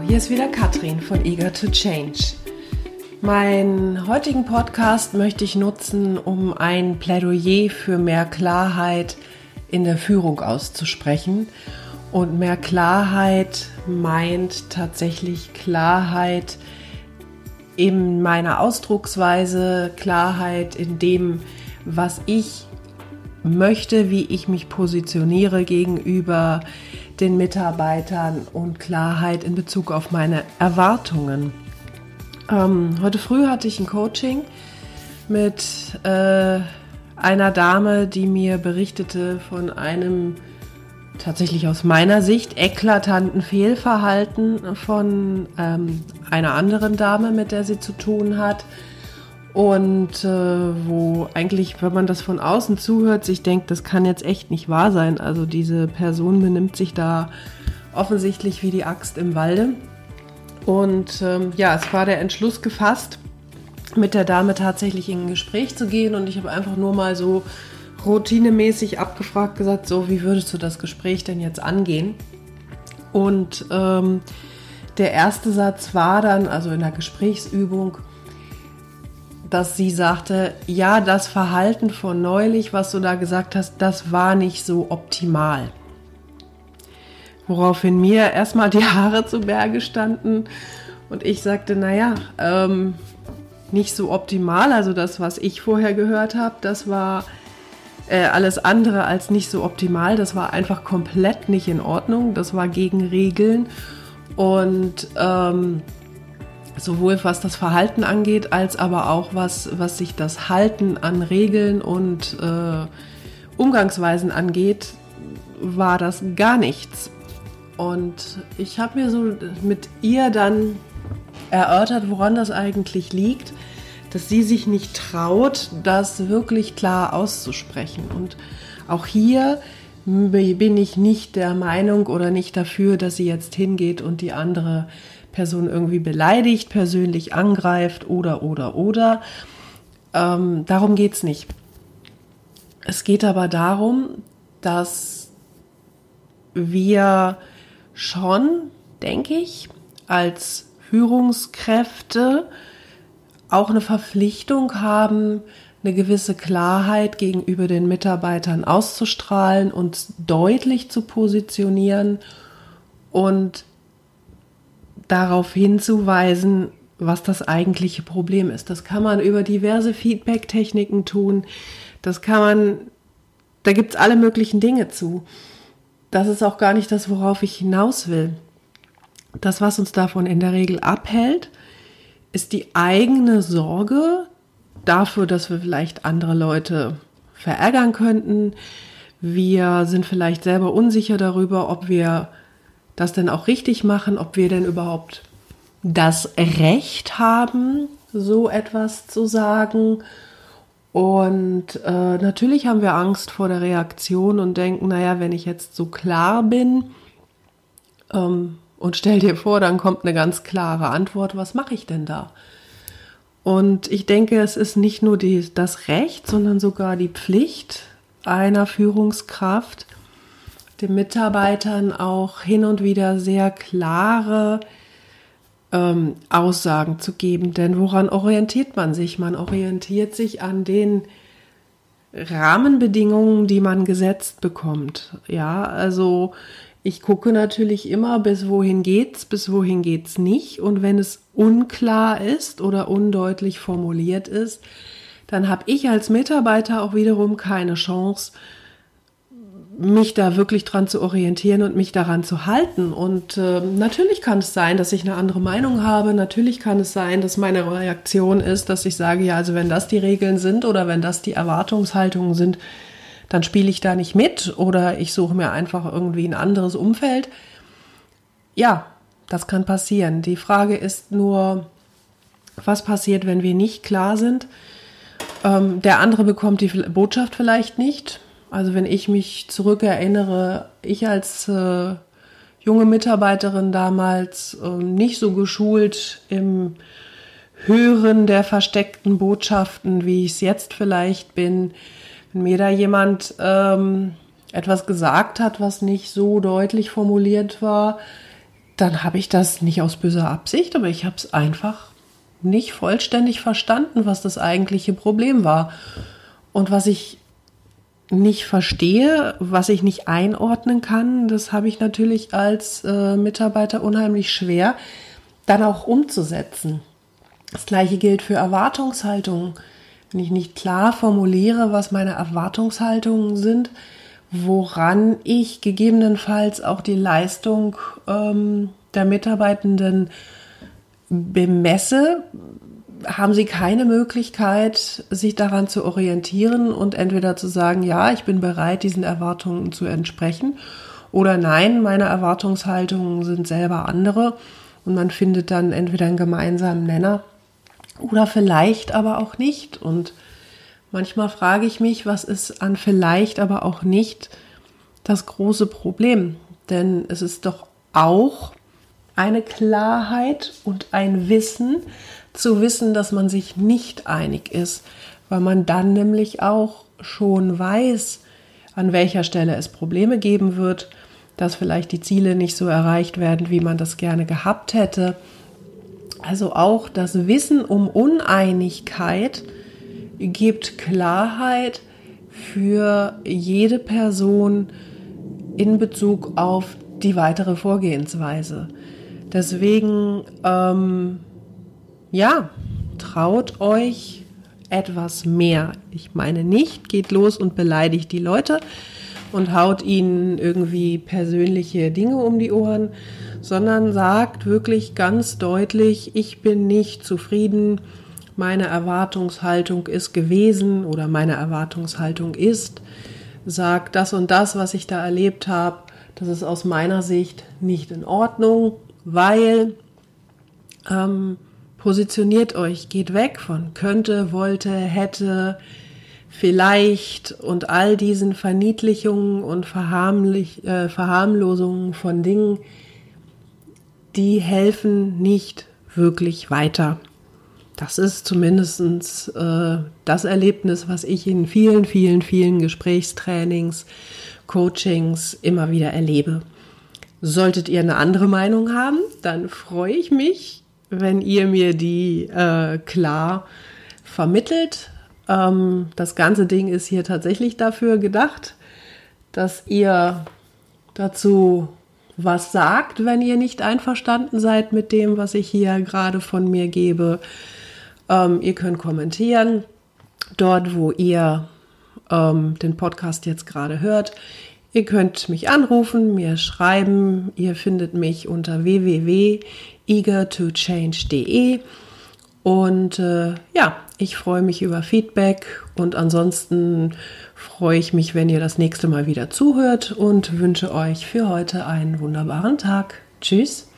Hier ist wieder Katrin von Eager to Change. Meinen heutigen Podcast möchte ich nutzen, um ein Plädoyer für mehr Klarheit in der Führung auszusprechen. Und mehr Klarheit meint tatsächlich Klarheit in meiner Ausdrucksweise, Klarheit in dem, was ich möchte, wie ich mich positioniere gegenüber den Mitarbeitern und Klarheit in Bezug auf meine Erwartungen. Ähm, heute früh hatte ich ein Coaching mit äh, einer Dame, die mir berichtete von einem tatsächlich aus meiner Sicht eklatanten Fehlverhalten von ähm, einer anderen Dame, mit der sie zu tun hat und äh, wo eigentlich, wenn man das von außen zuhört, sich denkt, das kann jetzt echt nicht wahr sein. Also diese Person benimmt sich da offensichtlich wie die Axt im Walde. Und ähm, ja, es war der Entschluss gefasst, mit der Dame tatsächlich in ein Gespräch zu gehen. Und ich habe einfach nur mal so routinemäßig abgefragt, gesagt, so, wie würdest du das Gespräch denn jetzt angehen? Und ähm, der erste Satz war dann, also in der Gesprächsübung, dass sie sagte, ja, das Verhalten von neulich, was du da gesagt hast, das war nicht so optimal. Woraufhin mir erstmal die Haare zu Berge standen und ich sagte, naja, ähm, nicht so optimal. Also das, was ich vorher gehört habe, das war äh, alles andere als nicht so optimal. Das war einfach komplett nicht in Ordnung. Das war gegen Regeln. Und ähm, sowohl was das Verhalten angeht, als aber auch was, was sich das Halten an Regeln und äh, Umgangsweisen angeht, war das gar nichts. Und ich habe mir so mit ihr dann erörtert, woran das eigentlich liegt, dass sie sich nicht traut, das wirklich klar auszusprechen. Und auch hier bin ich nicht der Meinung oder nicht dafür, dass sie jetzt hingeht und die andere Person irgendwie beleidigt, persönlich angreift oder, oder, oder. Ähm, darum geht es nicht. Es geht aber darum, dass wir schon, denke ich, als Führungskräfte auch eine Verpflichtung haben, eine gewisse Klarheit gegenüber den Mitarbeitern auszustrahlen und deutlich zu positionieren und darauf hinzuweisen, was das eigentliche Problem ist. Das kann man über diverse Feedback-Techniken tun. Das kann man, da gibt es alle möglichen Dinge zu. Das ist auch gar nicht das, worauf ich hinaus will. Das, was uns davon in der Regel abhält, ist die eigene Sorge dafür, dass wir vielleicht andere Leute verärgern könnten. Wir sind vielleicht selber unsicher darüber, ob wir das denn auch richtig machen, ob wir denn überhaupt das Recht haben, so etwas zu sagen. Und äh, natürlich haben wir Angst vor der Reaktion und denken, naja, wenn ich jetzt so klar bin ähm, und stell dir vor, dann kommt eine ganz klare Antwort, was mache ich denn da? Und ich denke, es ist nicht nur die, das Recht, sondern sogar die Pflicht einer Führungskraft, den Mitarbeitern auch hin und wieder sehr klare ähm, Aussagen zu geben. Denn woran orientiert man sich? Man orientiert sich an den Rahmenbedingungen, die man gesetzt bekommt. Ja, also ich gucke natürlich immer, bis wohin geht's, bis wohin geht's nicht. Und wenn es unklar ist oder undeutlich formuliert ist, dann habe ich als Mitarbeiter auch wiederum keine Chance, mich da wirklich dran zu orientieren und mich daran zu halten. Und äh, natürlich kann es sein, dass ich eine andere Meinung habe. Natürlich kann es sein, dass meine Reaktion ist, dass ich sage, ja, also wenn das die Regeln sind oder wenn das die Erwartungshaltungen sind, dann spiele ich da nicht mit oder ich suche mir einfach irgendwie ein anderes Umfeld. Ja, das kann passieren. Die Frage ist nur, was passiert, wenn wir nicht klar sind? Ähm, der andere bekommt die Botschaft vielleicht nicht also wenn ich mich zurückerinnere, ich als äh, junge Mitarbeiterin damals äh, nicht so geschult im Hören der versteckten Botschaften, wie ich es jetzt vielleicht bin. Wenn mir da jemand ähm, etwas gesagt hat, was nicht so deutlich formuliert war, dann habe ich das nicht aus böser Absicht, aber ich habe es einfach nicht vollständig verstanden, was das eigentliche Problem war. Und was ich nicht verstehe, was ich nicht einordnen kann, das habe ich natürlich als äh, Mitarbeiter unheimlich schwer, dann auch umzusetzen. Das gleiche gilt für Erwartungshaltungen. Wenn ich nicht klar formuliere, was meine Erwartungshaltungen sind, woran ich gegebenenfalls auch die Leistung ähm, der Mitarbeitenden bemesse, haben sie keine Möglichkeit, sich daran zu orientieren und entweder zu sagen, ja, ich bin bereit, diesen Erwartungen zu entsprechen, oder nein, meine Erwartungshaltungen sind selber andere und man findet dann entweder einen gemeinsamen Nenner oder vielleicht aber auch nicht. Und manchmal frage ich mich, was ist an vielleicht aber auch nicht das große Problem? Denn es ist doch auch eine Klarheit und ein Wissen, zu wissen, dass man sich nicht einig ist, weil man dann nämlich auch schon weiß, an welcher Stelle es Probleme geben wird, dass vielleicht die Ziele nicht so erreicht werden, wie man das gerne gehabt hätte. Also auch das Wissen um Uneinigkeit gibt Klarheit für jede Person in Bezug auf die weitere Vorgehensweise. Deswegen, ähm, ja, traut euch etwas mehr. Ich meine nicht, geht los und beleidigt die Leute und haut ihnen irgendwie persönliche Dinge um die Ohren, sondern sagt wirklich ganz deutlich, ich bin nicht zufrieden, meine Erwartungshaltung ist gewesen oder meine Erwartungshaltung ist, sagt das und das, was ich da erlebt habe, das ist aus meiner Sicht nicht in Ordnung weil ähm, positioniert euch, geht weg von könnte, wollte, hätte, vielleicht und all diesen Verniedlichungen und Verharmlich, äh, Verharmlosungen von Dingen, die helfen nicht wirklich weiter. Das ist zumindest äh, das Erlebnis, was ich in vielen, vielen, vielen Gesprächstrainings, Coachings immer wieder erlebe. Solltet ihr eine andere Meinung haben, dann freue ich mich, wenn ihr mir die äh, klar vermittelt. Ähm, das ganze Ding ist hier tatsächlich dafür gedacht, dass ihr dazu was sagt, wenn ihr nicht einverstanden seid mit dem, was ich hier gerade von mir gebe. Ähm, ihr könnt kommentieren dort, wo ihr ähm, den Podcast jetzt gerade hört. Ihr könnt mich anrufen, mir schreiben. Ihr findet mich unter www.eagertochange.de. Und äh, ja, ich freue mich über Feedback und ansonsten freue ich mich, wenn ihr das nächste Mal wieder zuhört und wünsche euch für heute einen wunderbaren Tag. Tschüss.